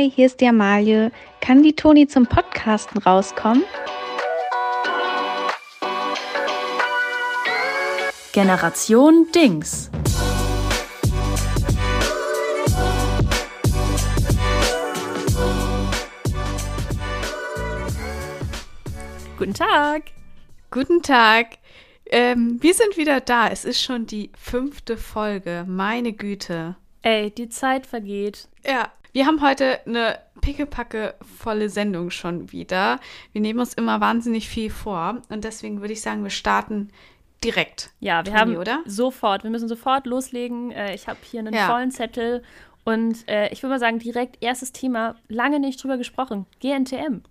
Hi, hier ist die Amalie. Kann die Toni zum Podcasten rauskommen? Generation Dings. Guten Tag. Guten Tag. Ähm, wir sind wieder da. Es ist schon die fünfte Folge. Meine Güte. Ey, die Zeit vergeht. Ja, wir haben heute eine pickepacke volle Sendung schon wieder. Wir nehmen uns immer wahnsinnig viel vor und deswegen würde ich sagen, wir starten direkt. Ja, wir Toni, haben oder? sofort, wir müssen sofort loslegen. Äh, ich habe hier einen ja. vollen Zettel und äh, ich würde mal sagen, direkt erstes Thema, lange nicht drüber gesprochen. GNTM.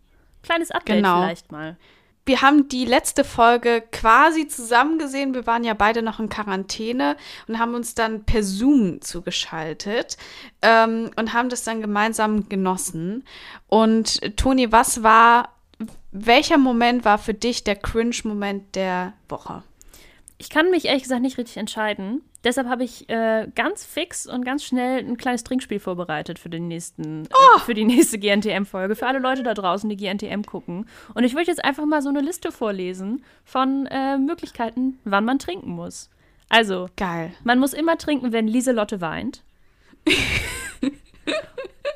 Kleines Update genau. vielleicht mal wir haben die letzte Folge quasi zusammen gesehen. Wir waren ja beide noch in Quarantäne und haben uns dann per Zoom zugeschaltet ähm, und haben das dann gemeinsam genossen. Und Toni, was war, welcher Moment war für dich der Cringe-Moment der Woche? Ich kann mich ehrlich gesagt nicht richtig entscheiden. Deshalb habe ich äh, ganz fix und ganz schnell ein kleines Trinkspiel vorbereitet für den nächsten, äh, oh. äh, für die nächste GNTM-Folge, für alle Leute da draußen, die GNTM gucken. Und ich würde jetzt einfach mal so eine Liste vorlesen von äh, Möglichkeiten, wann man trinken muss. Also, geil. Man muss immer trinken, wenn Lieselotte weint.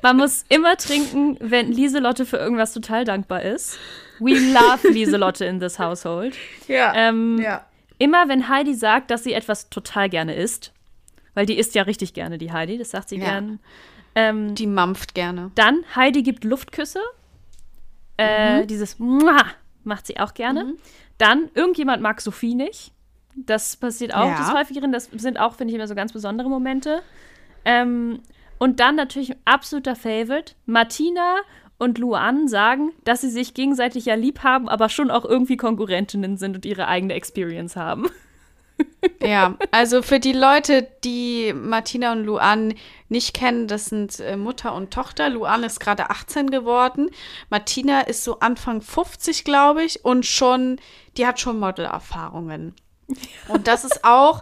man muss immer trinken, wenn Lieselotte für irgendwas total dankbar ist. We love Lieselotte in this household. Ja. Ähm, ja. Immer wenn Heidi sagt, dass sie etwas total gerne isst, weil die isst ja richtig gerne, die Heidi, das sagt sie ja. gern. Ähm, die mampft gerne. Dann, Heidi gibt Luftküsse. Äh, mhm. Dieses Mua macht sie auch gerne. Mhm. Dann, irgendjemand mag Sophie nicht. Das passiert auch ja. des Häufigeren. Das sind auch, finde ich, immer so ganz besondere Momente. Ähm, und dann natürlich ein absoluter Favorite. Martina und Luan sagen, dass sie sich gegenseitig ja lieb haben, aber schon auch irgendwie Konkurrentinnen sind und ihre eigene Experience haben. Ja, also für die Leute, die Martina und Luan nicht kennen, das sind äh, Mutter und Tochter. Luan ist gerade 18 geworden. Martina ist so Anfang 50, glaube ich, und schon, die hat schon Modelerfahrungen. Und das ist auch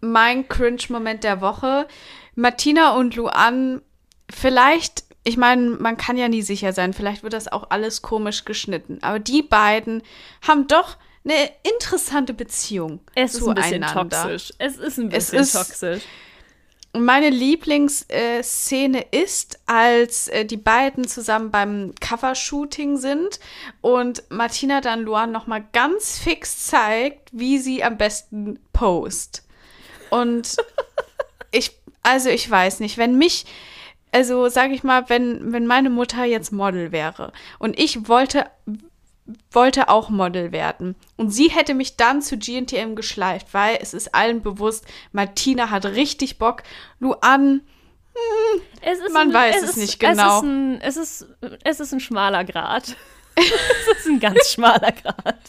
mein Cringe-Moment der Woche. Martina und Luan, vielleicht ich meine, man kann ja nie sicher sein, vielleicht wird das auch alles komisch geschnitten. Aber die beiden haben doch eine interessante Beziehung es ist ein bisschen toxisch. Es ist ein bisschen ist, toxisch. Meine Lieblingsszene ist, als äh, die beiden zusammen beim Covershooting sind und Martina dann Luan noch mal ganz fix zeigt, wie sie am besten post. Und ich, also ich weiß nicht, wenn mich also sage ich mal, wenn, wenn meine Mutter jetzt Model wäre und ich wollte, wollte auch Model werden und sie hätte mich dann zu GNTM geschleift, weil es ist allen bewusst, Martina hat richtig Bock, Luan, hm, man ein, weiß es, es ist, nicht genau. Es ist, ein, es, ist, es ist ein schmaler Grad. es ist ein ganz schmaler Grad.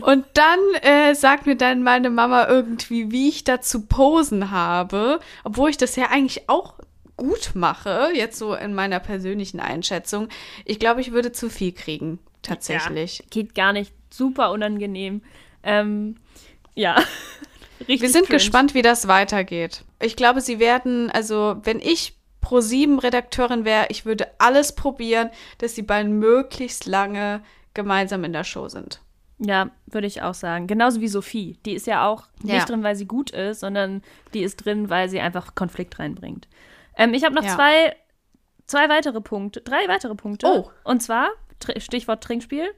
Und dann äh, sagt mir dann meine Mama irgendwie, wie ich dazu posen habe, obwohl ich das ja eigentlich auch gut mache, jetzt so in meiner persönlichen Einschätzung, ich glaube, ich würde zu viel kriegen, tatsächlich. Ja, geht gar nicht. Super unangenehm. Ähm, ja. Richtig Wir sind cringe. gespannt, wie das weitergeht. Ich glaube, sie werden, also wenn ich Pro7-Redakteurin wäre, ich würde alles probieren, dass die beiden möglichst lange gemeinsam in der Show sind. Ja, würde ich auch sagen. Genauso wie Sophie. Die ist ja auch ja. nicht drin, weil sie gut ist, sondern die ist drin, weil sie einfach Konflikt reinbringt. Ähm, ich habe noch ja. zwei, zwei weitere Punkte, drei weitere Punkte. Oh. Und zwar, Stichwort Trinkspiel.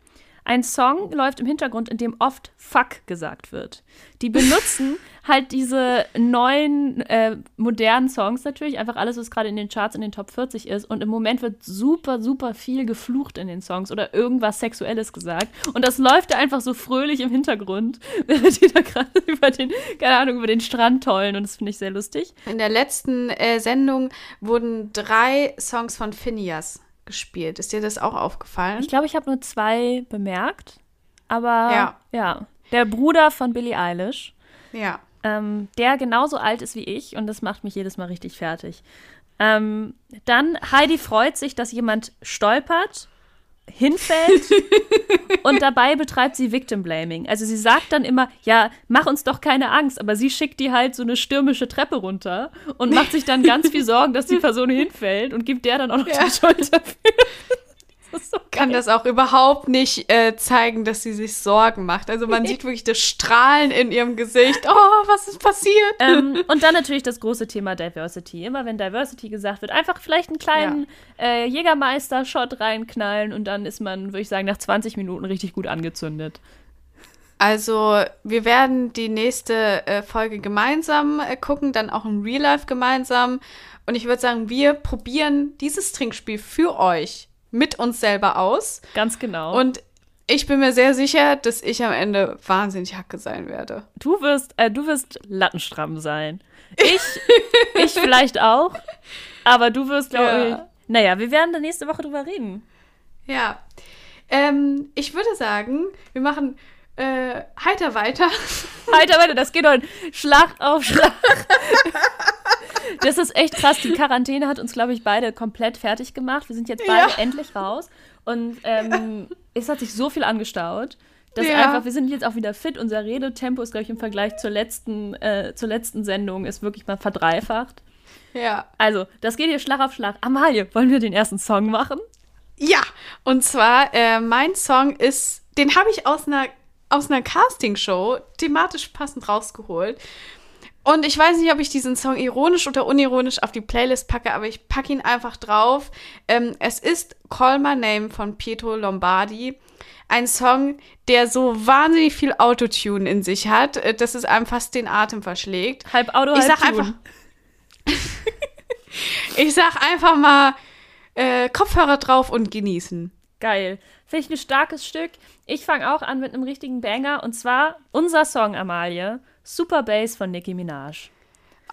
Ein Song läuft im Hintergrund, in dem oft Fuck gesagt wird. Die benutzen halt diese neuen, äh, modernen Songs natürlich, einfach alles, was gerade in den Charts in den Top 40 ist. Und im Moment wird super, super viel geflucht in den Songs oder irgendwas Sexuelles gesagt. Und das läuft da einfach so fröhlich im Hintergrund, während die da gerade über den, keine Ahnung, über den Strand tollen. Und das finde ich sehr lustig. In der letzten äh, Sendung wurden drei Songs von Phineas gespielt. Ist dir das auch aufgefallen? Ich glaube, ich habe nur zwei bemerkt. Aber ja. ja. Der Bruder von Billie Eilish. Ja. Ähm, der genauso alt ist wie ich und das macht mich jedes Mal richtig fertig. Ähm, dann Heidi freut sich, dass jemand stolpert hinfällt und dabei betreibt sie Victim Blaming. Also sie sagt dann immer, ja, mach uns doch keine Angst, aber sie schickt die halt so eine stürmische Treppe runter und macht sich dann ganz viel Sorgen, dass die Person hinfällt und gibt der dann auch noch Ja. die Schuld dafür. Das so kann das auch überhaupt nicht äh, zeigen, dass sie sich Sorgen macht. Also man sieht wirklich das Strahlen in ihrem Gesicht. Oh, was ist passiert? ähm, und dann natürlich das große Thema Diversity. Immer wenn Diversity gesagt wird, einfach vielleicht einen kleinen äh, Jägermeister-Shot reinknallen und dann ist man, würde ich sagen, nach 20 Minuten richtig gut angezündet. Also wir werden die nächste äh, Folge gemeinsam äh, gucken, dann auch im Real Life gemeinsam. Und ich würde sagen, wir probieren dieses Trinkspiel für euch mit uns selber aus. Ganz genau. Und ich bin mir sehr sicher, dass ich am Ende wahnsinnig Hacke sein werde. Du wirst, äh, du wirst lattenstramm sein. Ich, ich vielleicht auch. Aber du wirst, glaube Ja. ich. Naja, wir werden da nächste Woche drüber reden. Ja. Ähm, ich würde sagen, wir machen äh, heiter weiter. Alter, weiter, das geht heute Schlag auf Schlag. Das ist echt krass. Die Quarantäne hat uns, glaube ich, beide komplett fertig gemacht. Wir sind jetzt beide Ja. endlich raus. Und ähm, es hat sich so viel angestaut. Dass Ja. einfach, wir sind jetzt auch wieder fit. Unser Redetempo ist, glaube ich, im Vergleich zur letzten, äh, zur letzten Sendung ist wirklich mal verdreifacht. Ja. Also, das geht hier Schlag auf Schlag. Amalie, wollen wir den ersten Song machen? Ja, und zwar, äh, mein Song ist, den habe ich aus einer, aus einer Castingshow thematisch passend rausgeholt. Und ich weiß nicht, ob ich diesen Song ironisch oder unironisch auf die Playlist packe, aber ich packe ihn einfach drauf. Ähm, es ist Call My Name von Pietro Lombardi. Ein Song, der so wahnsinnig viel Autotune in sich hat, äh, dass es einem fast den Atem verschlägt. Halb Auto, Ich halb sag Tune. einfach, ich sag einfach mal äh, Kopfhörer drauf und genießen. Geil. Finde ich ein starkes Stück. Ich fange auch an mit einem richtigen Banger. Und zwar unser Song, Amalie. Super Bass von Nicki Minaj.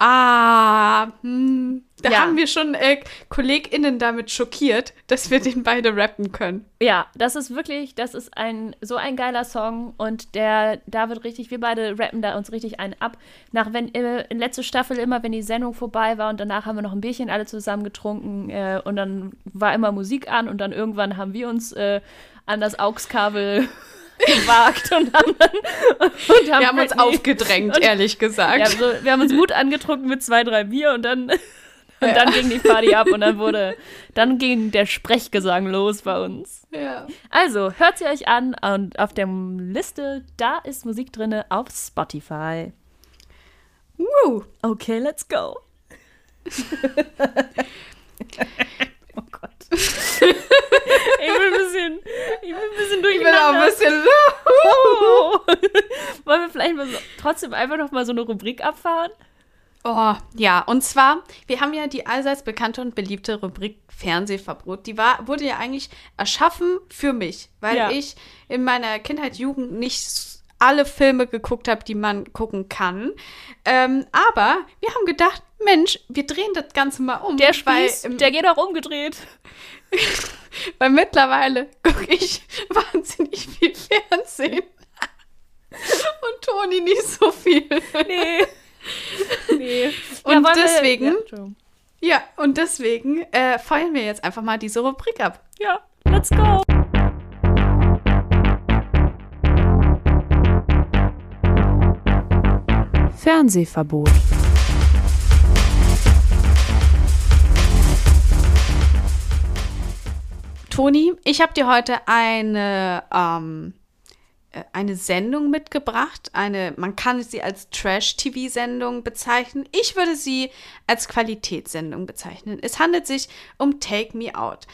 Ah, hm, da Ja. haben wir schon äh, KollegInnen damit schockiert, dass wir den beide rappen können. Ja, das ist wirklich, das ist ein so ein geiler Song und der, da wird richtig, wir beide rappen da uns richtig einen ab. Nach wenn äh, in letzte Staffel immer, wenn die Sendung vorbei war und danach haben wir noch ein Bierchen alle zusammen getrunken äh, und dann war immer Musik an und dann irgendwann haben wir uns äh, an das AUX-Kabel gewagt und haben dann und Wir haben uns Britney- aufgedrängt, und- ehrlich gesagt. Ja, so, wir haben uns Mut angetrunken mit zwei, drei Bier und dann, und dann ging die Party ab und dann wurde, dann ging der Sprechgesang los bei uns. Ja. Also, hört sie euch an und auf der Liste, da ist Musik drinne auf Spotify. Woo. Okay, let's go. oh Gott. ich bin ein bisschen, ich bin ein bisschen Ich bin auch durcheinander. ein bisschen. Oh. Wollen wir vielleicht mal so, trotzdem einfach noch mal so eine Rubrik abfahren? Oh, ja, und zwar, wir haben ja die allseits bekannte und beliebte Rubrik Fernsehverbot. Die war, wurde ja eigentlich erschaffen für mich, weil Ja. ich in meiner Kindheit, Jugend nicht alle Filme geguckt habe, die man gucken kann. Ähm, aber wir haben gedacht, Mensch, wir drehen das Ganze mal um. Der Spieß, weil, der geht auch umgedreht. weil mittlerweile gucke ich wahnsinnig viel Fernsehen. Und Toni nicht so viel. Nee. nee. Und wir- deswegen- ja. Ja, und deswegen äh, feuern wir jetzt einfach mal diese Rubrik ab. ja, let's go. Fernsehverbot. Toni, ich habe dir heute eine, ähm, äh, eine Sendung mitgebracht. Eine, man kann sie als Trash-TV-Sendung bezeichnen. Ich würde sie als Qualitätssendung bezeichnen. Es handelt sich um Take Me Out.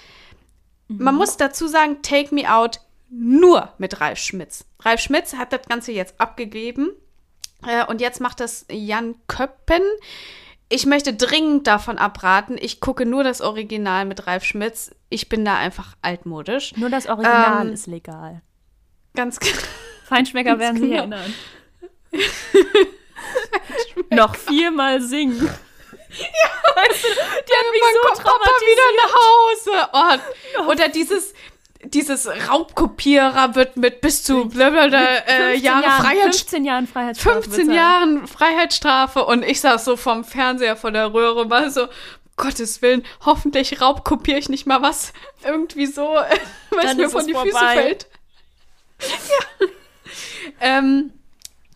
Man muss dazu sagen, Take Me Out nur mit Ralf Schmitz. Ralf Schmitz hat das Ganze jetzt abgegeben. Äh, und jetzt macht das Jan Köppen. Ich möchte dringend davon abraten. Ich gucke nur das Original mit Ralf Schmitz. Ich bin da einfach altmodisch. Nur das Original Ähm, ist legal. Ganz klar. Feinschmecker werden sich genau. erinnern. Noch viermal singen. Ja, weißt du, die hat mich so kommt Papa wieder traumatisiert. nach Hause. Oh, oder dieses, dieses Raubkopierer wird mit bis zu blablabla, äh, 15 Jahre Jahren, Freiheit, 15 Jahren Freiheitsstrafe. 15 bezahlen. Jahren Freiheitsstrafe und ich saß so vom Fernseher vor der Röhre, war so, Gottes Willen, hoffentlich raubkopiere ich nicht mal was irgendwie so, weil es mir von die vorbei. Füße fällt. ja. ähm,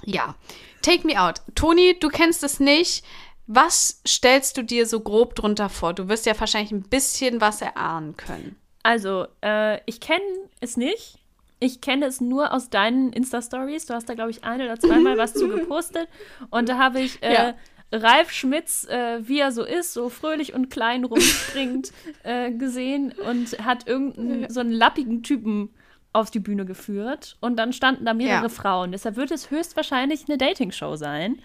ja, Take Me Out. Toni, du kennst es nicht. Was stellst du dir so grob drunter vor? Du wirst ja wahrscheinlich ein bisschen was erahnen können. Also, äh, ich kenne es nicht. Ich kenne es nur aus deinen Insta-Stories. Du hast da, glaube ich, ein oder zweimal was zu gepostet. Und da habe ich äh, ja. Ralf Schmitz, äh, wie er so ist, so fröhlich und klein rumspringt, äh, gesehen und hat irgendeinen so einen lappigen Typen auf die Bühne geführt. Und dann standen da mehrere ja. Frauen. Deshalb wird es höchstwahrscheinlich eine Dating-Show sein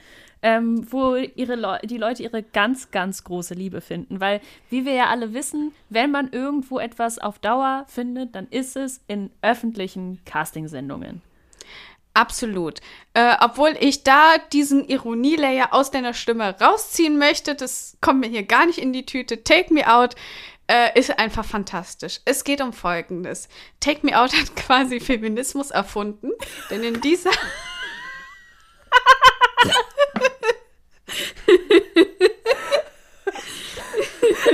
ähm, wo ihre Le die Leute ihre ganz, ganz große Liebe finden. Weil, wie wir ja alle wissen, wenn man irgendwo etwas auf Dauer findet, dann ist es in öffentlichen Castingsendungen. Absolut. Äh, obwohl ich da diesen Ironielayer aus deiner Stimme rausziehen möchte, das kommt mir hier gar nicht in die Tüte. Take Me Out äh, ist einfach fantastisch. Es geht um Folgendes. Take Me Out hat quasi Feminismus erfunden, denn in dieser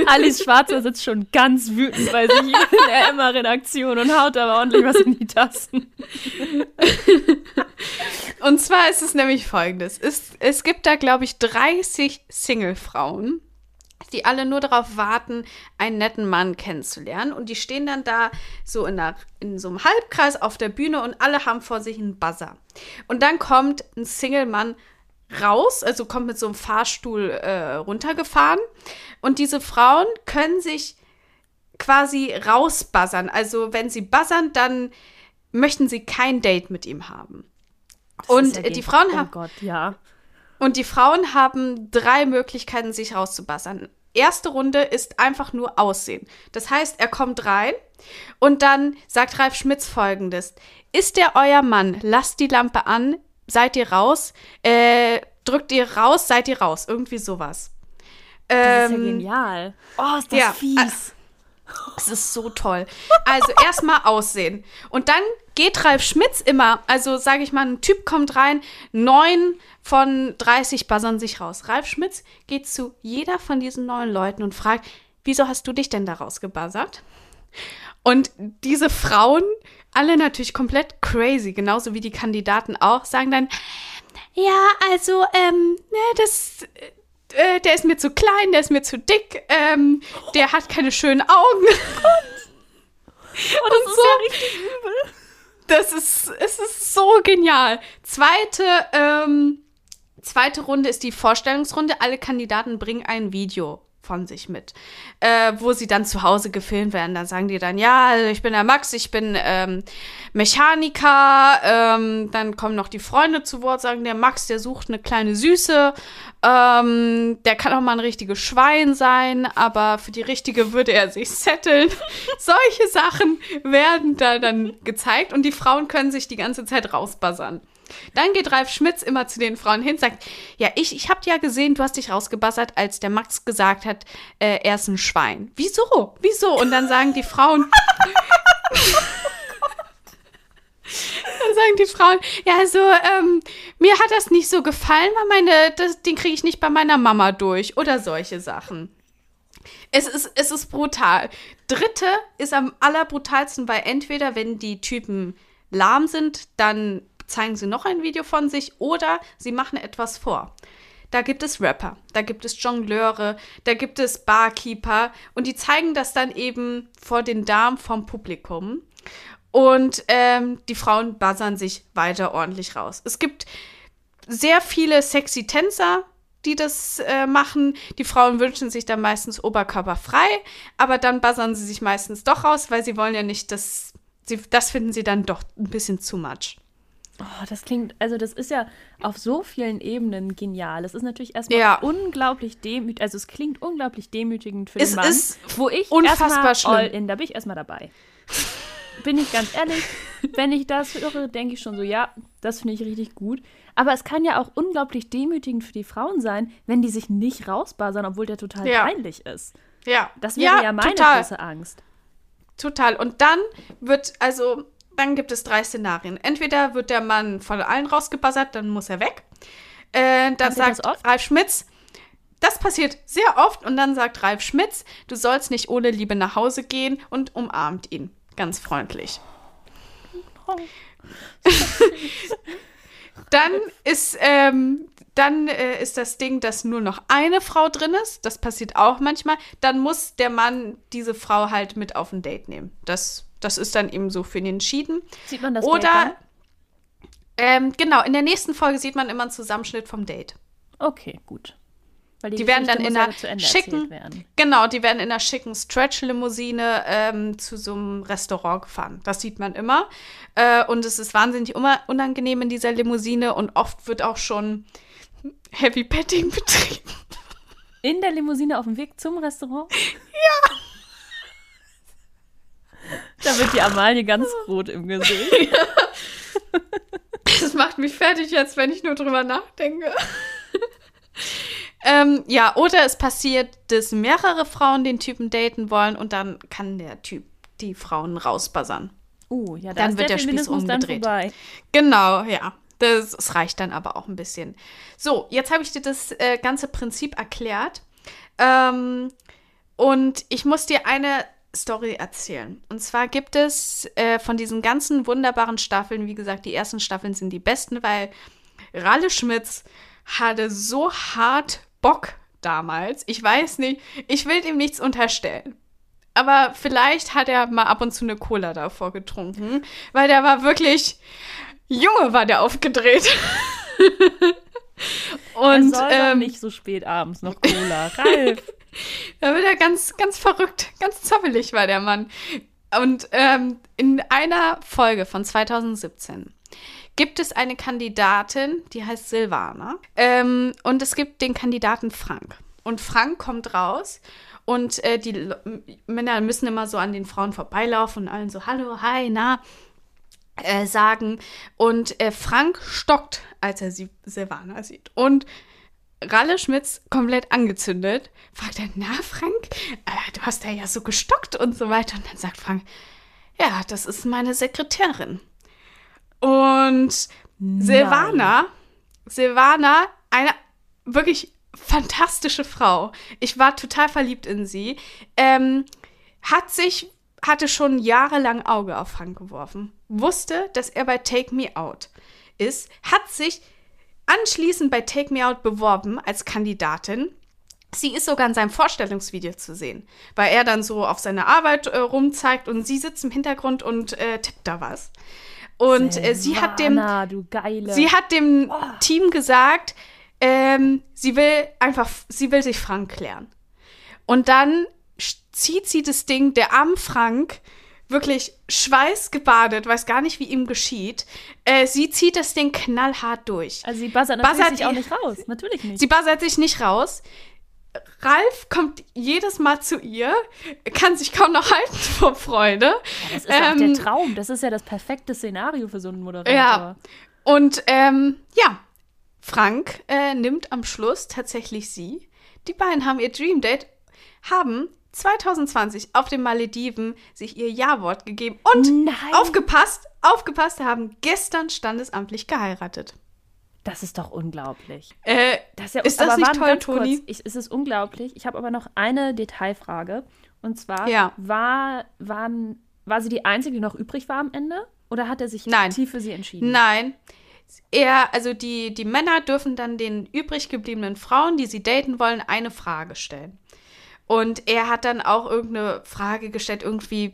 Alice Schwarzer sitzt schon ganz wütend bei sich in der Emma-Redaktion und haut aber ordentlich was in die Tasten. Und zwar ist es nämlich folgendes. Es, es gibt da, glaube ich, 30 Single-Frauen, die alle nur darauf warten, einen netten Mann kennenzulernen. Und die stehen dann da so in, einer, in so einem Halbkreis auf der Bühne und alle haben vor sich einen Buzzer. Und dann kommt ein Single-Mann raus, also kommt mit so einem Fahrstuhl äh, runtergefahren. Und diese Frauen können sich quasi rausbuzzern. Also wenn sie buzzern, dann möchten sie kein Date mit ihm haben. Das und ja die Frauen oh haben. Gott, ja. Und die Frauen haben drei Möglichkeiten, sich rauszubuzzern. Erste Runde ist einfach nur Aussehen. Das heißt, er kommt rein und dann sagt Ralf Schmitz folgendes: Ist der euer Mann? Lasst die Lampe an, seid ihr raus, äh, drückt ihr raus, seid ihr raus. Irgendwie sowas. Das ähm, ist ja ähm, genial. Oh, ist das ja, fies. Es ist so toll. Also erstmal aussehen. Und dann geht Ralf Schmitz immer, also sage ich mal, ein Typ kommt rein, neun von 30 buzzern sich raus. Ralf Schmitz geht zu jeder von diesen neun Leuten und fragt, wieso hast du dich denn da rausgebuzzert? Und diese Frauen, alle natürlich komplett crazy, genauso wie die Kandidaten auch, sagen dann, ja, also, ähm, ne, das, äh, der ist mir zu klein, der ist mir zu dick, ähm, der hat keine schönen Augen. Oh, das ist so. ja richtig übel. Das ist, es ist so genial. Zweite, ähm, zweite Runde ist die Vorstellungsrunde. Alle Kandidaten bringen ein Video von sich mit, äh, wo sie dann zu Hause gefilmt werden. Da sagen die dann, ja, also ich bin der Max, ich bin ähm, Mechaniker. Ähm, dann kommen noch die Freunde zu Wort, sagen, der Max, der sucht eine kleine Süße. Ähm, der kann auch mal ein richtiges Schwein sein, aber für die richtige würde er sich setteln. Solche Sachen werden da dann gezeigt und die Frauen können sich die ganze Zeit rausbuzzern. Dann geht Ralf Schmitz immer zu den Frauen hin, sagt, ja, ich, ich habe ja gesehen, du hast dich rausgebassert, als der Max gesagt hat, äh, er ist ein Schwein. Wieso? Wieso? Und dann sagen die Frauen, Dann sagen die Frauen, ja, also ähm, mir hat das nicht so gefallen, weil meine, das, den kriege ich nicht bei meiner Mama durch oder solche Sachen. Es ist, es ist brutal. Dritte ist am allerbrutalsten, weil entweder, wenn die Typen lahm sind, dann zeigen sie noch ein Video von sich oder sie machen etwas vor. Da gibt es Rapper, da gibt es Jongleure, da gibt es Barkeeper und die zeigen das dann eben vor den Damen vom Publikum. Und ähm, die Frauen buzzern sich weiter ordentlich raus. Es gibt sehr viele sexy Tänzer, die das äh, machen. Die Frauen wünschen sich dann meistens oberkörperfrei, aber dann buzzern sie sich meistens doch raus, weil sie wollen ja nicht, dass sie, das finden sie dann doch ein bisschen zu much. Oh, das klingt, also das ist ja auf so vielen Ebenen genial. Es ist natürlich erstmal ja. unglaublich demütigend, also es klingt unglaublich demütigend für es den Mann, ist wo ich unfassbar schlimm. all in, da bin ich erstmal dabei. bin ich ganz ehrlich, wenn ich das höre, denke ich schon so, ja, das finde ich richtig gut. Aber es kann ja auch unglaublich demütigend für die Frauen sein, wenn die sich nicht rausbasern, obwohl der total ja. peinlich ist. Ja. Das wäre ja, ja meine total. große Angst. Total. Und dann wird, also dann gibt es drei Szenarien. Entweder wird der Mann von allen rausgebuzzert, dann muss er weg. Äh, dann sagt Ralf Schmitz, das passiert sehr oft und dann sagt Ralf Schmitz, du sollst nicht ohne Liebe nach Hause gehen und umarmt ihn. Ganz freundlich. dann ist, ähm, dann äh, ist das Ding, dass nur noch eine Frau drin ist. Das passiert auch manchmal. Dann muss der Mann diese Frau halt mit auf ein Date nehmen. Das, das ist dann eben so für ihn entschieden. Sieht man das Oder, ähm, genau, in der nächsten Folge sieht man immer einen Zusammenschnitt vom Date. Okay, gut. Weil Die werden dann in einer ja schicken, genau, die werden in einer schicken Stretch-Limousine ähm, zu so einem Restaurant gefahren. Das sieht man immer. Äh, und es ist wahnsinnig unangenehm in dieser Limousine und oft wird auch schon Heavy Petting betrieben. In der Limousine auf dem Weg zum Restaurant? Ja. Da wird die Amalie ganz rot im Gesicht. Das macht mich fertig jetzt, wenn ich nur drüber nachdenke. ähm, ja, oder es passiert, dass mehrere Frauen den Typen daten wollen und dann kann der Typ die Frauen rausbuzzern. Uh, ja, da Dann wird der Spieß Feminismus dann umgedreht. Genau, ja. Das, das reicht dann aber auch ein bisschen. So, jetzt habe ich dir das äh, ganze Prinzip erklärt. Ähm, und ich muss dir eine Story erzählen. Und zwar gibt es äh, von diesen ganzen wunderbaren Staffeln, wie gesagt, die ersten Staffeln sind die besten, weil Ralle Schmitz hatte so hart Bock damals. Ich weiß nicht, ich will ihm nichts unterstellen. Aber vielleicht hat er mal ab und zu eine Cola davor getrunken, weil der war wirklich, Junge, war der aufgedreht. Und und soll ähm, nicht so spät abends noch Cola. Ralf. da wird er ganz, ganz verrückt, ganz zoppelig war der Mann. Und ähm, in einer Folge von 2017 gibt es eine Kandidatin, die heißt Silvana. Ähm, und es gibt den Kandidaten Frank. Und Frank kommt raus und äh, die Männer müssen immer so an den Frauen vorbeilaufen und allen so, hallo, hi, na, äh, sagen. Und äh, Frank stockt, als er sie Silvana sieht. Und Ralle Schmitz komplett angezündet, fragt er, na Frank, äh, du hast ja ja so gestockt und so weiter. Und dann sagt Frank, ja, das ist meine Sekretärin. Und Silvana, Silvana, eine wirklich fantastische Frau. Ich war total verliebt in sie. Ähm, hat sich, hatte schon jahrelang Auge auf Frank geworfen. Wusste, dass er bei Take Me Out ist. Hat sich anschließend bei Take Me Out beworben als Kandidatin. Sie ist sogar in seinem Vorstellungsvideo zu sehen, weil er dann so auf seine Arbeit äh, rumzeigt und sie sitzt im Hintergrund und äh, tippt da was. Und äh, sie hat dem, Silvana, du geile. Sie hat dem Team gesagt, ähm, sie will einfach, sie will sich Frank klären. Und dann zieht sie das Ding, der arme Frank, wirklich schweißgebadet, weiß gar nicht, wie ihm geschieht. Äh, sie zieht das Ding knallhart durch. also sie buzzert Buzzert sich auch nicht raus. Natürlich nicht. Sie buzzert sich nicht raus. Ralf kommt jedes Mal zu ihr, kann sich kaum noch halten vor Freude. das ist ja auch ähm, der Traum. Das ist ja das perfekte Szenario für so einen Moderator. Ja. Und ähm, ja, Frank äh, nimmt am Schluss tatsächlich sie. Die beiden haben ihr Dream Date, haben 2020 auf den Malediven sich ihr Ja-Wort gegeben und Nein. aufgepasst, aufgepasst, haben gestern standesamtlich geheiratet. Das ist doch unglaublich. Äh, Das ist, ja, Ist das nicht toll, Toni? Kurz. Ich, es ist unglaublich. Ich habe aber noch eine Detailfrage. Und zwar, Ja. war, waren, war sie die Einzige, die noch übrig war am Ende? Oder hat er sich Nein. aktiv für sie entschieden? Nein. Er, also die, die Männer dürfen dann den übrig gebliebenen Frauen, die sie daten wollen, eine Frage stellen. Und er hat dann auch irgendeine Frage gestellt, irgendwie,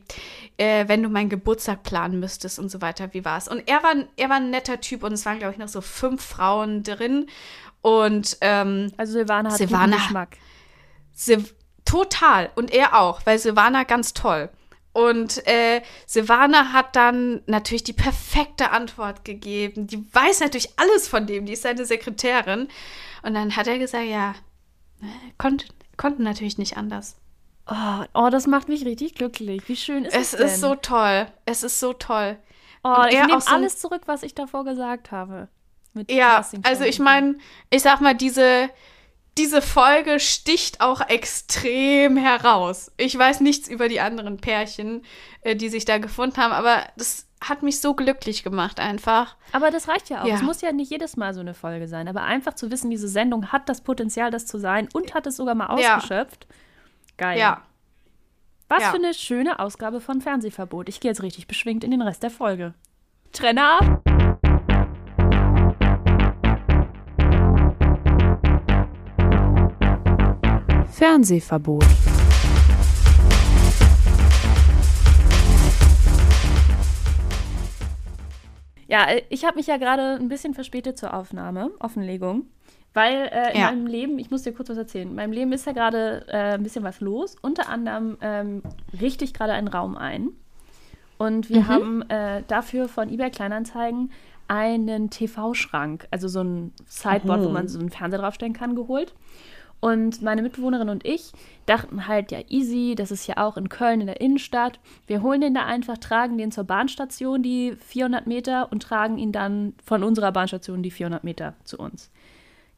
äh, wenn du meinen Geburtstag planen müsstest und so weiter, wie war's? Und er war, er war ein netter Typ und es waren, glaube ich, noch so fünf Frauen drin. Und ähm, Also Silvana hat Silvana- guten Geschmack. Sil total. Und er auch, weil Silvana ganz toll. Und äh, Silvana hat dann natürlich die perfekte Antwort gegeben. Die weiß natürlich alles von dem, die ist seine Sekretärin. Und dann hat er gesagt, ja, äh, konnt, konnten natürlich nicht anders. Oh, oh, das macht mich richtig glücklich. Wie schön ist Es es ist so toll. Es ist so toll. Oh, ich nehme so alles zurück, was ich davor gesagt habe. Mit Ja, also ich meine, ich sag mal, diese, diese Folge sticht auch extrem heraus. Ich weiß nichts über die anderen Pärchen, äh, die sich da gefunden haben, aber das hat mich so glücklich gemacht einfach. Aber das reicht ja auch. Ja. Es muss ja nicht jedes Mal so eine Folge sein. Aber einfach zu wissen, diese Sendung hat das Potenzial, das zu sein und hat es sogar mal Ja. ausgeschöpft. Geil. Ja. Was Ja. für eine schöne Ausgabe von Fernsehverbot. Ich gehe jetzt richtig beschwingt in den Rest der Folge. Trenner ab. Fernsehverbot. Ja, äh, ich habe mich ja gerade ein bisschen verspätet zur Aufnahme, Offenlegung, weil äh, in Ja. meinem Leben, ich muss dir kurz was erzählen, in meinem Leben ist ja gerade äh, ein bisschen was los. Unter anderem ähm, richte ich gerade einen Raum ein. Und wir haben äh, dafür von eBay Kleinanzeigen einen TV-Schrank, also so ein Sideboard, wo man so einen Fernseher draufstellen kann, geholt. Und meine Mitbewohnerin und ich dachten halt, ja, easy, das ist ja auch in Köln in der Innenstadt. Wir holen den da einfach, tragen den zur Bahnstation, die 400 Meter, und tragen ihn dann von unserer Bahnstation die 400 Meter zu uns.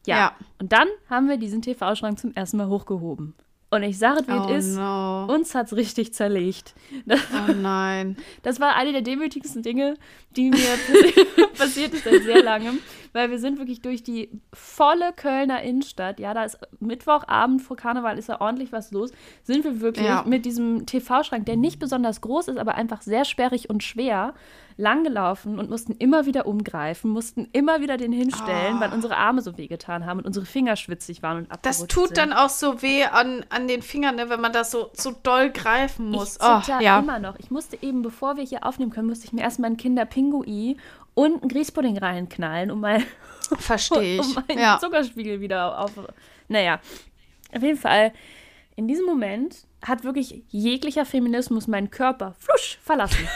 Ja. Ja. Und dann haben wir diesen TV-Schrank zum ersten Mal hochgehoben. Und ich sage wie Oh es ist, no. uns hat es richtig zerlegt. Das, Oh nein. das war eine der demütigsten Dinge, die mir passi- passiert ist seit sehr langem, weil wir sind wirklich durch die volle Kölner Innenstadt, ja, da ist Mittwochabend vor Karneval ist da ordentlich was los, sind wir wirklich Ja. mit diesem TV-Schrank, der nicht besonders groß ist, aber einfach sehr sperrig und schwer, langgelaufen und mussten immer wieder umgreifen, mussten immer wieder den hinstellen, Ah. weil unsere Arme so wehgetan haben und unsere Finger schwitzig waren und Das tut sind. dann auch so weh an, an den Fingern, ne, wenn man das so, so doll greifen muss. Ich Oh, ja. immer noch. Ich musste eben, bevor wir hier aufnehmen können, musste ich mir erstmal ein Kinderpingui und einen Grießpudding reinknallen, um, mein, ich. um meinen ja. Zuckerspiegel wieder auf. Naja, auf jeden Fall, in diesem Moment hat wirklich jeglicher Feminismus meinen Körper flusch verlassen.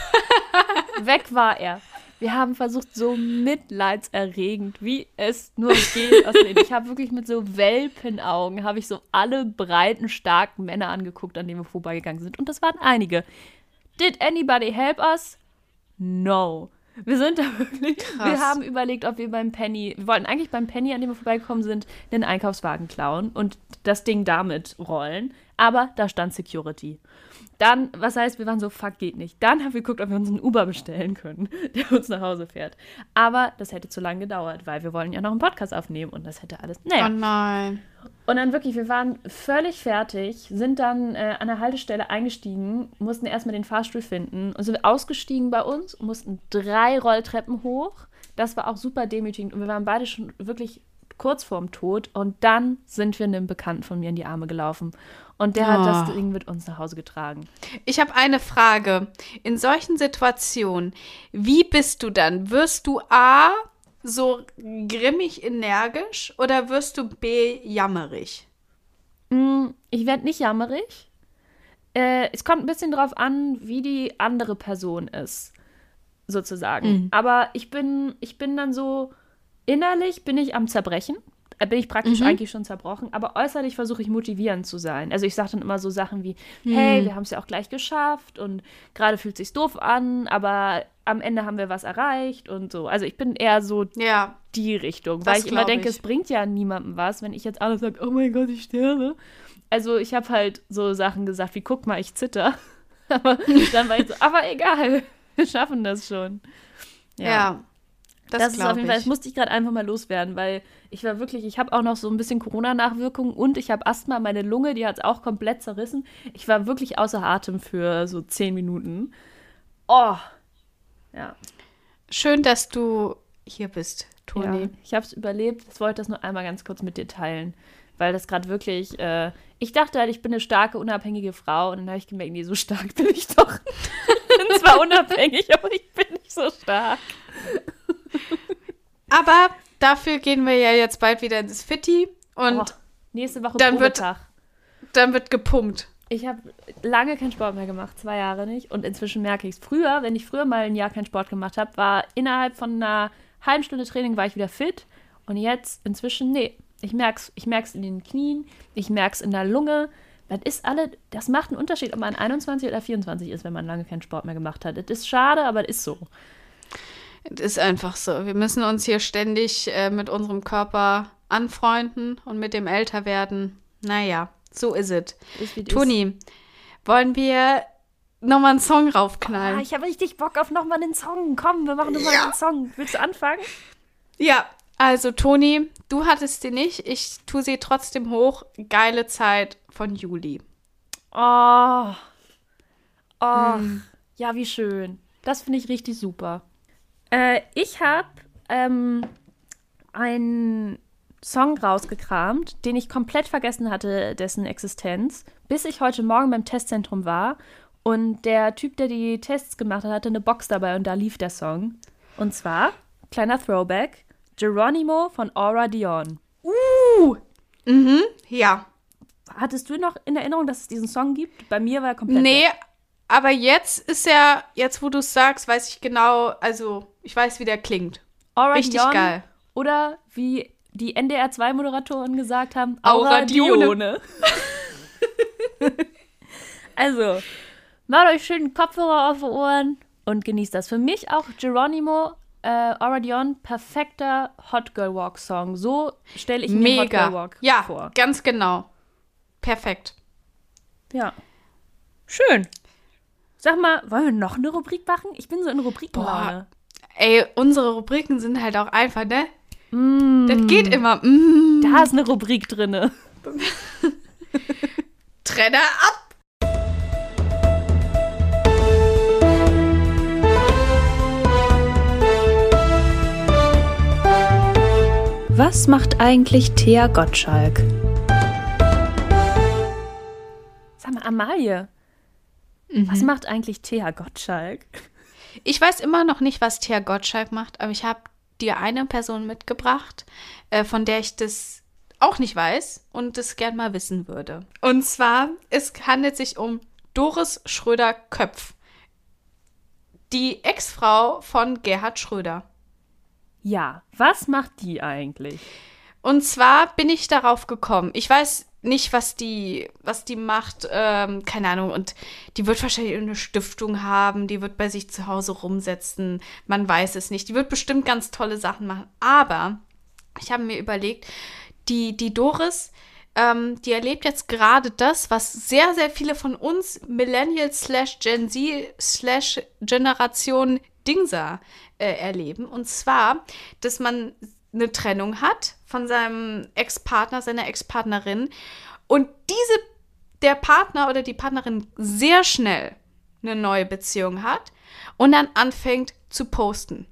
Weg war er. Wir haben versucht, so mitleidserregend, wie es nur geht. auszusehen. Ich habe wirklich mit so Welpenaugen, habe ich so alle breiten, starken Männer angeguckt, an denen wir vorbeigegangen sind. Und das waren einige. Did anybody help us? No. Wir sind da wirklich, wir Krass. haben überlegt, ob wir beim Penny, wir wollten eigentlich beim Penny, an dem wir vorbeigekommen sind, den Einkaufswagen klauen und das Ding damit rollen. Aber da stand Security. Dann, was heißt, wir waren so, fuck, geht nicht. Dann haben wir geguckt, ob wir uns einen Uber bestellen können, der uns nach Hause fährt. Aber das hätte zu lange gedauert, weil wir wollen ja noch einen Podcast aufnehmen und das hätte alles. Naja. Oh nein. Und dann wirklich, wir waren völlig fertig, sind dann äh, an der Haltestelle eingestiegen, mussten erstmal den Fahrstuhl finden und sind ausgestiegen bei uns, mussten drei Rolltreppen hoch. Das war auch super demütigend und wir waren beide schon wirklich kurz vorm Tod und dann sind wir einem Bekannten von mir in die Arme gelaufen und der hat das Oh. Ding mit uns nach Hause getragen. Ich habe eine Frage. In solchen Situationen, wie bist du dann? Wirst du A, so grimmig energisch oder wirst du B, jammerig? Mm, Ich werde nicht jammerig. Äh, es kommt ein bisschen drauf an, wie die andere Person ist, sozusagen. Aber ich bin, ich bin dann so, innerlich bin ich am Zerbrechen. Äh, Bin ich praktisch eigentlich schon zerbrochen, aber äußerlich versuche ich motivierend zu sein. Also ich sage dann immer so Sachen wie, hey, wir haben es ja auch gleich geschafft und gerade fühlt sich doof an, aber am Ende haben wir was erreicht und so. Also ich bin eher so Ja, die Richtung, weil ich immer denke, ich. es bringt ja niemandem was, wenn ich jetzt alle sage, oh mein Gott, ich sterbe. Also ich habe halt so Sachen gesagt wie, guck mal, ich zitter. aber dann war ich so, aber egal, wir schaffen das schon. ja. Das, Das, ist auf jeden Fall, das musste ich gerade einfach mal loswerden, weil ich war wirklich, ich habe auch noch so ein bisschen Corona-Nachwirkungen und ich habe Asthma, meine Lunge, die hat es auch komplett zerrissen. Ich war wirklich außer Atem für so zehn Minuten. Oh. Ja. Schön, dass du hier bist, Toni. Ja, ich habe es überlebt. Ich wollte das nur einmal ganz kurz mit dir teilen, weil das gerade wirklich. Äh, ich dachte halt, ich bin eine starke, unabhängige Frau und dann habe ich gemerkt, nee, so stark bin ich doch. ich bin zwar unabhängig, aber ich bin nicht so stark. Aber dafür gehen wir ja jetzt bald wieder ins Fitti und Oh, nächste Woche dann wird- dann wird gepumpt. Ich habe lange keinen Sport mehr gemacht, zwei Jahre nicht. Und inzwischen merke ich es. Früher, wenn ich früher mal ein Jahr keinen Sport gemacht habe, war innerhalb von einer halben Stunde Training war ich wieder fit. Und jetzt inzwischen, nee. Ich merke es ich merk's in den Knien, ich merke es in der Lunge. Das ist alle, das macht einen Unterschied, ob man 21 oder 24 ist, wenn man lange keinen Sport mehr gemacht hat. Das ist schade, aber das ist so. Es ist einfach so. Wir müssen uns hier ständig äh, mit unserem Körper anfreunden und mit dem Älterwerden. Naja, so ist es. Ist, es. Toni, wollen wir nochmal einen Song raufknallen. Ah, ich habe richtig Bock auf nochmal einen Song. Komm, wir machen nochmal Ja. einen Song. Willst du anfangen? Ja, also Toni, du hattest sie nicht. Ich tue sie trotzdem hoch. Geile Zeit von Juli. Oh. Oh. Hm. Ja, wie schön. Das finde ich richtig super. Äh, ich habe ähm, einen Song rausgekramt, den ich komplett vergessen hatte, dessen Existenz, bis ich heute Morgen beim Testzentrum war. Und der Typ, der die Tests gemacht hat, hatte eine Box dabei und da lief der Song. Und zwar, kleiner Throwback, Geronimo von Aura Dion. Mhm, ja. Hattest du noch in Erinnerung, dass es diesen Song gibt? Bei mir war er komplett. Nee, weg. aber jetzt ist er, jetzt wo du es sagst, weiß ich genau, also ich weiß, wie der klingt. Aura Richtig Dion geil. Oder wie die NDR 2-Moderatoren gesagt haben, Aura Aura Dione. Also, macht euch schön Kopfhörer auf die Ohren und genießt das. Für mich auch Geronimo, äh, Aura Dion, perfekter Hot Girl Walk Song. So stelle ich mir Hot Girl Mega. Walk Ja, vor. ganz genau. Perfekt. Ja. Schön. Sag mal, wollen wir noch eine Rubrik machen? Ich bin so in Rubrikenlaune. Ey, unsere Rubriken sind halt auch einfach, ne? Mm, Das geht immer. Mm. da ist eine Rubrik drinne. Trenner ab. Was macht eigentlich Thea Gottschalk? Sag mal, Amalie, was macht eigentlich Thea Gottschalk? Ich weiß immer noch nicht, was Thea Gottschalk macht, aber ich habe dir eine Person mitgebracht, äh, von der ich das auch nicht weiß und das gern mal wissen würde. Und zwar, es handelt sich um Doris Schröder-Köpf, die Ex-Frau von Gerhard Schröder. Ja, was macht die eigentlich? Und zwar bin ich darauf gekommen. Ich weiß nicht, was die, was die macht, ähm, keine Ahnung. Und die wird wahrscheinlich eine Stiftung haben, die wird bei sich zu Hause rumsetzen. Man weiß es nicht. Die wird bestimmt ganz tolle Sachen machen. Aber ich habe mir überlegt, die, die Doris, ähm, die erlebt jetzt gerade das, was sehr, sehr viele von uns Millennials slash Gen Z slash Generation Dingser äh, erleben. Und zwar, dass man eine Trennung hat von seinem Ex-Partner, seiner Ex-Partnerin und diese, der Partner oder die Partnerin sehr schnell eine neue Beziehung hat und dann anfängt zu posten.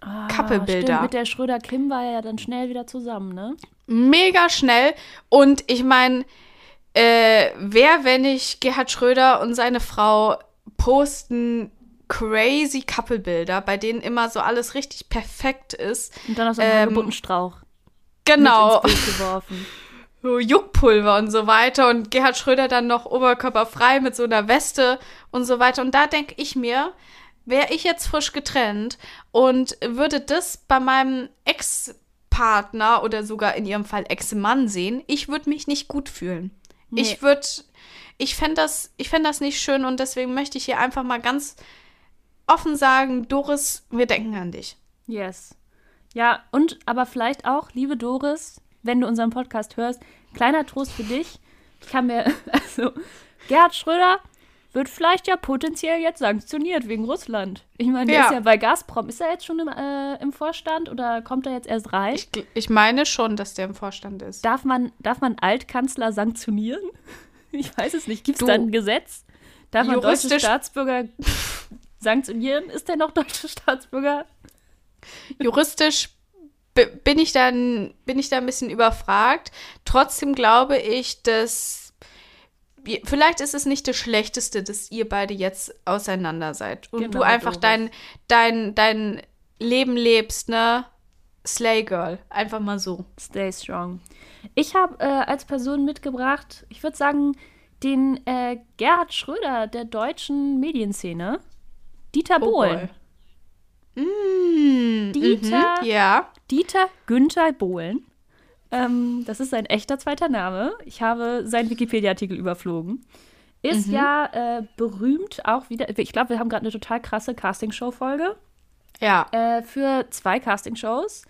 Ah, stimmt, Mit der Schröder-Kim war er ja dann schnell wieder zusammen, ne? Mega schnell. Und ich meine, äh, wer, wenn nicht Gerhard Schröder und seine Frau posten crazy Couple-Bilder, bei denen immer so alles richtig perfekt ist. Und dann auf so einen Ähm, Strauch Genau. so Juckpulver und so weiter und Gerhard Schröder dann noch oberkörperfrei mit so einer Weste und so weiter. Und da denke ich mir, wäre ich jetzt frisch getrennt und würde das bei meinem Ex-Partner oder sogar in ihrem Fall Ex-Mann sehen, ich würde mich nicht gut fühlen. Nee. Ich würde, ich fände das, ich fänd das nicht schön und deswegen möchte ich hier einfach mal ganz offen sagen, Doris, wir denken an dich. Yes. Ja, und aber vielleicht auch, liebe Doris, wenn du unseren Podcast hörst, kleiner Trost für dich. Ich kann mir, also, Gerhard Schröder wird vielleicht ja potenziell jetzt sanktioniert wegen Russland. Ich meine, der Ja. ist ja bei Gazprom. Ist er jetzt schon im, äh, im Vorstand oder kommt er jetzt erst rein? Ich, ich meine schon, dass der im Vorstand ist. darf, man, darf man Altkanzler sanktionieren? Ich weiß es nicht. Gibt es da ein Gesetz? Darf man deutsche Staatsbürger sanktionieren? Ist der noch deutsche Staatsbürger? Juristisch bin ich dann bin ich da ein bisschen überfragt. Trotzdem glaube ich, dass vielleicht ist es nicht das Schlechteste, dass ihr beide jetzt auseinander seid und Genau, du einfach Doris. dein dein dein Leben lebst, ne? Slay Girl, einfach mal so. Stay strong. Ich habe äh, als Person mitgebracht, ich würde sagen, den äh, Gerhard Schröder der deutschen Medienszene. Dieter Oh Bohlen. Mm, Dieter- mhm, ja. Dieter Günther Bohlen. Ähm, das ist sein echter zweiter Name. Ich habe seinen Wikipedia-Artikel überflogen. Ist ja äh, berühmt auch wieder. Ich glaube, wir haben gerade eine total krasse Castingshow-Folge Ja. äh, für zwei Castingshows.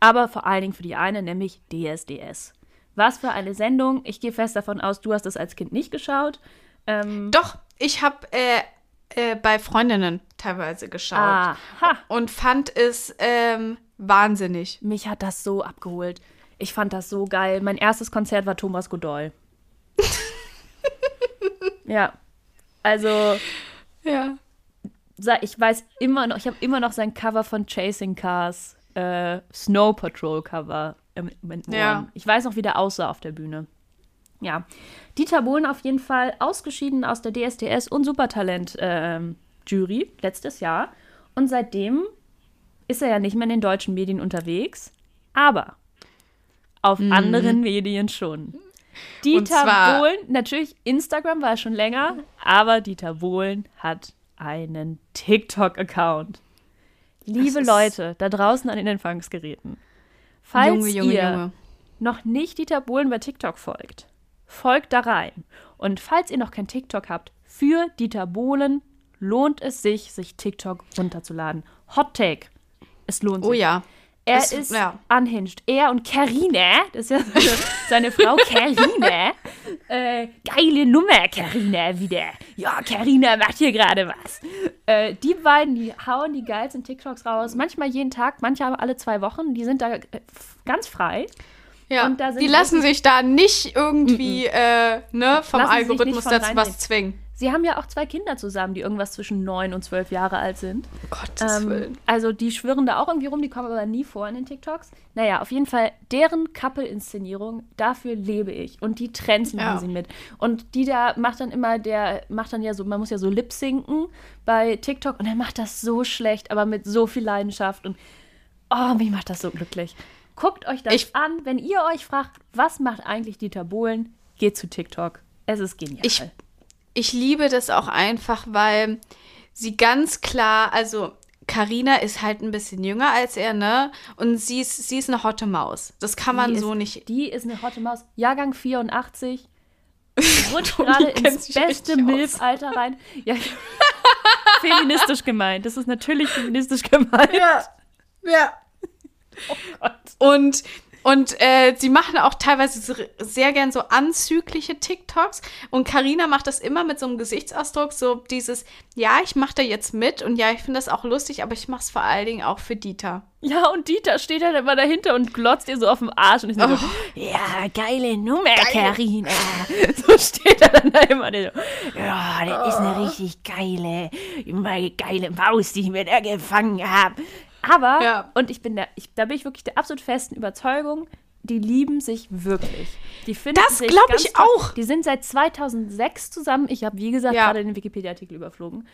Aber vor allen Dingen für die eine, nämlich DSDS. Was für eine Sendung. Ich gehe fest davon aus, du hast das als Kind nicht geschaut. Ähm, Doch, ich habe äh, äh, bei Freundinnen teilweise geschaut Aha. und fand es ähm, wahnsinnig. Mich hat das so abgeholt. Ich fand das so geil. Mein erstes Konzert war Thomas Godoy. ja. Also, Ja. ich weiß immer noch, ich habe immer noch sein Cover von Chasing Cars, äh, Snow Patrol Cover im, im. Ja. Ich weiß noch, wie der aussah auf der Bühne. Ja. Dieter Bohlen auf jeden Fall ausgeschieden aus der DSDS und Supertalent ähm, Jury letztes Jahr. Und seitdem ist er ja nicht mehr in den deutschen Medien unterwegs, aber auf anderen Medien schon. Dieter zwar- Bohlen, natürlich Instagram war schon länger, aber Dieter Bohlen hat einen TikTok-Account. Liebe Leute da draußen an den Empfangsgeräten, falls Junge, Junge, ihr Junge. noch nicht Dieter Bohlen bei TikTok folgt, folgt da rein. Und falls ihr noch kein TikTok habt, für Dieter Bohlen lohnt es sich, sich TikTok runterzuladen. Hot Take. Es lohnt sich. Oh ja. Er Es- ist ja. unhinged. Er und Karina, das ist ja seine, seine Frau Karina. Äh, geile Nummer, Karina, wieder. Ja, Karina macht hier gerade was. Äh, die beiden, die hauen die geilsten TikToks raus. Manchmal jeden Tag, manchmal alle zwei Wochen. Die sind da äh, ganz frei. Ja, Und da sind die lassen sich da nicht irgendwie äh, ne, vom Lassen Algorithmus dazu was zwingen. Sie haben ja auch zwei Kinder zusammen, die irgendwas zwischen neun und zwölf Jahre alt sind. Gottes Ähm, Willen. also die schwirren da auch irgendwie rum, die kommen aber nie vor in den TikToks. Naja, auf jeden Fall deren Couple-Inszenierung, dafür lebe ich. Und die Trends machen Ja. sie mit. Und die da macht dann immer, der macht dann ja so, man muss ja so lip-sinken bei TikTok und er macht das so schlecht, aber mit so viel Leidenschaft und oh, mich macht das so glücklich. Guckt euch das Ich- an, wenn ihr euch fragt, was macht eigentlich Dieter Bohlen, geht zu TikTok. Es ist genial. Ich, ich liebe das auch einfach, weil sie ganz klar, also Karina ist halt ein bisschen jünger als er, ne? Und sie ist, sie ist eine hotte Maus. Das kann man Die so ist, nicht. Die ist eine hotte Maus. Jahrgang 84. Rutscht gerade ins beste. Milf-Alter rein. Ja, feministisch gemeint. Das ist natürlich feministisch gemeint. Ja. Ja. Gott. Und, und äh, sie machen auch teilweise so- sehr gern so anzügliche TikToks. Und Karina macht das immer mit so einem Gesichtsausdruck, so dieses, ja, ich mache da jetzt mit und ja, ich finde das auch lustig, aber ich mache es vor allen Dingen auch für Dieter. Ja, und Dieter steht halt immer dahinter und glotzt ihr so auf den Arsch. Und ich so, Oh. ja, geile Nummer, Karina. So steht er dann da immer. Der so, ja, das ist eine richtig geile, immer geile Maus, die ich mir da gefangen habe. Aber, Ja. und ich bin da, ich, da bin ich wirklich der absolut festen Überzeugung, die lieben sich wirklich. Die finden Das sich glaub ganz ich toll. auch. Die sind seit 2006 zusammen. Ich habe, wie gesagt, Ja. gerade den Wikipedia-Artikel überflogen.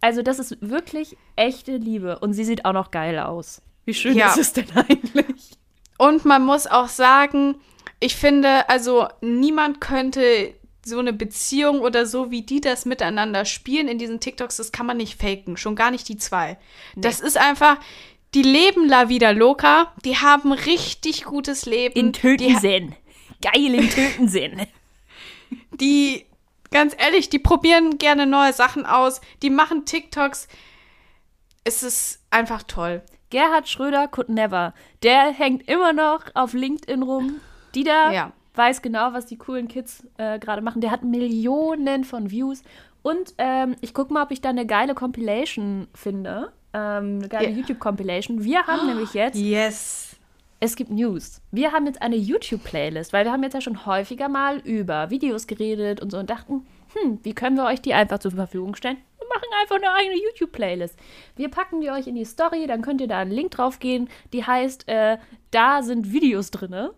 Also, das ist wirklich echte Liebe. Und sie sieht auch noch geil aus. Wie schön Ja. ist es denn eigentlich? Und man muss auch sagen, ich finde, also niemand könnte so eine Beziehung oder so, wie die das miteinander spielen in diesen TikToks, das kann man nicht faken. Schon gar nicht die zwei. Das ist einfach, die leben La Vida Loca, die haben richtig gutes Leben. In Tötensinn. Geil in Tötensinn. die, ganz ehrlich, die probieren gerne neue Sachen aus, die machen TikToks. Es ist einfach toll. Gerhard Schröder could never. Der hängt immer noch auf LinkedIn rum. Die da Ja. weiß genau, was die coolen Kids äh, gerade machen. Der hat Millionen von Views. Und ähm, ich gucke mal, ob ich da eine geile Compilation finde. Ähm, eine geile Ja. YouTube-Compilation. Wir haben nämlich jetzt Yes. Es gibt News. Wir haben jetzt eine YouTube-Playlist, weil wir haben jetzt ja schon häufiger mal über Videos geredet und so und dachten, hm, wie können wir euch die einfach zur Verfügung stellen? Wir machen einfach eine eigene YouTube-Playlist. Wir packen die euch in die Story, dann könnt ihr da einen Link drauf gehen, die heißt, äh, da sind Videos drinne.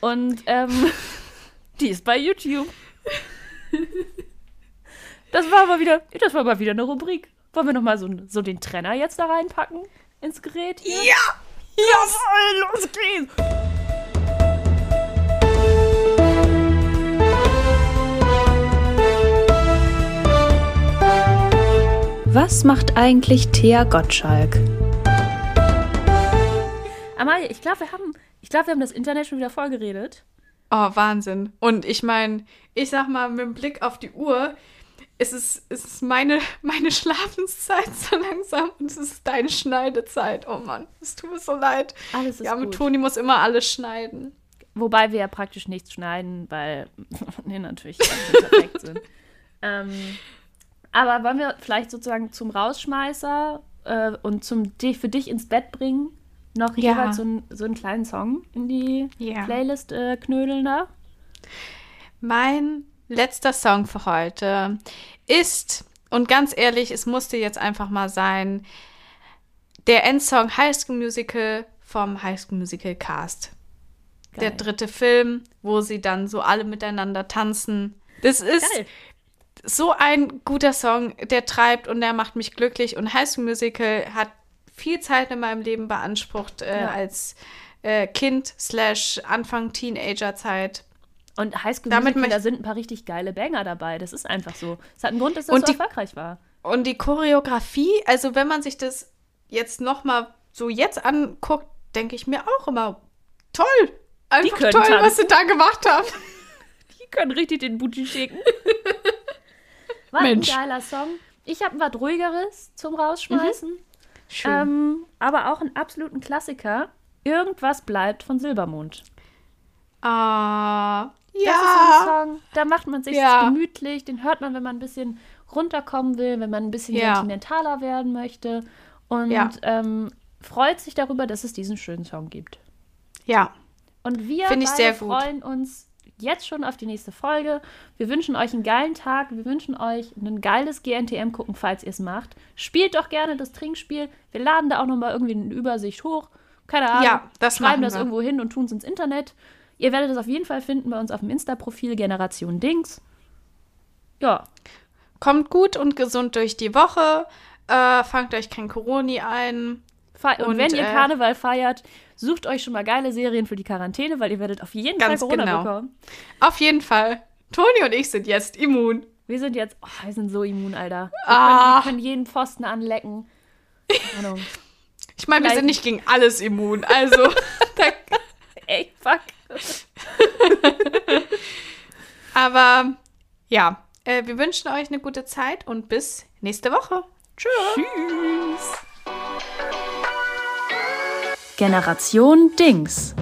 Und ähm, die ist bei YouTube. Das war aber wieder, das war mal wieder eine Rubrik. Wollen wir nochmal so, so den Trenner jetzt da reinpacken ins Gerät? Hier? Ja. Jawohl, los geht's! Was macht eigentlich Thea Gottschalk? Amalia, ich glaube, wir haben, ich glaube, wir haben das Internet schon wieder voll geredet. Oh, Wahnsinn. Und ich meine, ich sag mal, mit dem Blick auf die Uhr, ist es ist es meine, meine Schlafenszeit so langsam und es ist deine Schneidezeit. Oh Mann, es tut mir so leid. Alles ist ja, mit gut. Toni muss immer alles schneiden. Wobei wir ja praktisch nichts schneiden, weil wir natürlich perfekt sind. Ähm, Aber wollen wir vielleicht sozusagen zum Rausschmeißer äh, und zum dich für dich ins Bett bringen noch Ja. jeweils so, ein, so einen kleinen Song in die Ja. Playlist äh, knödeln da? Mein letzter Song für heute ist, und ganz ehrlich, es musste jetzt einfach mal sein, der Endsong High School Musical vom High School Musical Cast. Der Geil. dritte Film, wo sie dann so alle miteinander tanzen. Das ist Geil. so ein guter Song, der treibt und der macht mich glücklich. Und High School Musical hat viel Zeit in meinem Leben beansprucht äh, Ja. als äh, Kind slash Anfang Teenager-Zeit. Und Highschool Damit Musical, da sind ein paar richtig geile Banger dabei. Das ist einfach so. Es hat einen Grund, dass das Und so die- erfolgreich war. Und die Choreografie, also wenn man sich das jetzt noch mal so jetzt anguckt, denke ich mir auch immer, toll. Einfach toll, tanzen. was sie da gemacht haben. Die können richtig den Booty schicken. War Mensch. ein geiler Song. Ich habe was ruhigeres zum Rausschmeißen. Schön. Ähm, aber auch einen absoluten Klassiker. Irgendwas bleibt von Silbermond. ah, Das ist so ja. ein Song, da macht man sich Ja. gemütlich. Den hört man, wenn man ein bisschen runterkommen will, wenn man ein bisschen Ja. sentimentaler werden möchte. Und Ja. ähm, freut sich darüber, dass es diesen schönen Song gibt. Ja, Und wir freuen uns jetzt schon auf die nächste Folge. Wir wünschen euch einen geilen Tag. Wir wünschen euch ein geiles GNTM gucken, falls ihr es macht. Spielt doch gerne das Trinkspiel. Wir laden da auch noch mal irgendwie eine Übersicht hoch. Keine Ahnung. Ja, das Schreiben das irgendwo hin und tun es ins Internet. Ihr werdet es auf jeden Fall finden bei uns auf dem Insta-Profil Generation Dings. Ja, kommt gut und gesund durch die Woche. Äh, fangt euch kein Coroni ein. und, Und, wenn ihr äh, Karneval feiert, sucht euch schon mal geile Serien für die Quarantäne, weil ihr werdet auf jeden Fall Corona genau. bekommen. Auf jeden Fall. Toni und ich sind jetzt immun. Wir sind jetzt, oh, wir sind so immun, Alter. Wir, Ah. können, wir können jeden Pfosten anlecken. Keine Ahnung. Ich meine, wir sind nicht gegen alles immun. Also, Ey, fuck. aber ja, äh, wir wünschen euch eine gute Zeit und bis nächste Woche. Tschüss. Tschüss. Generation Dings.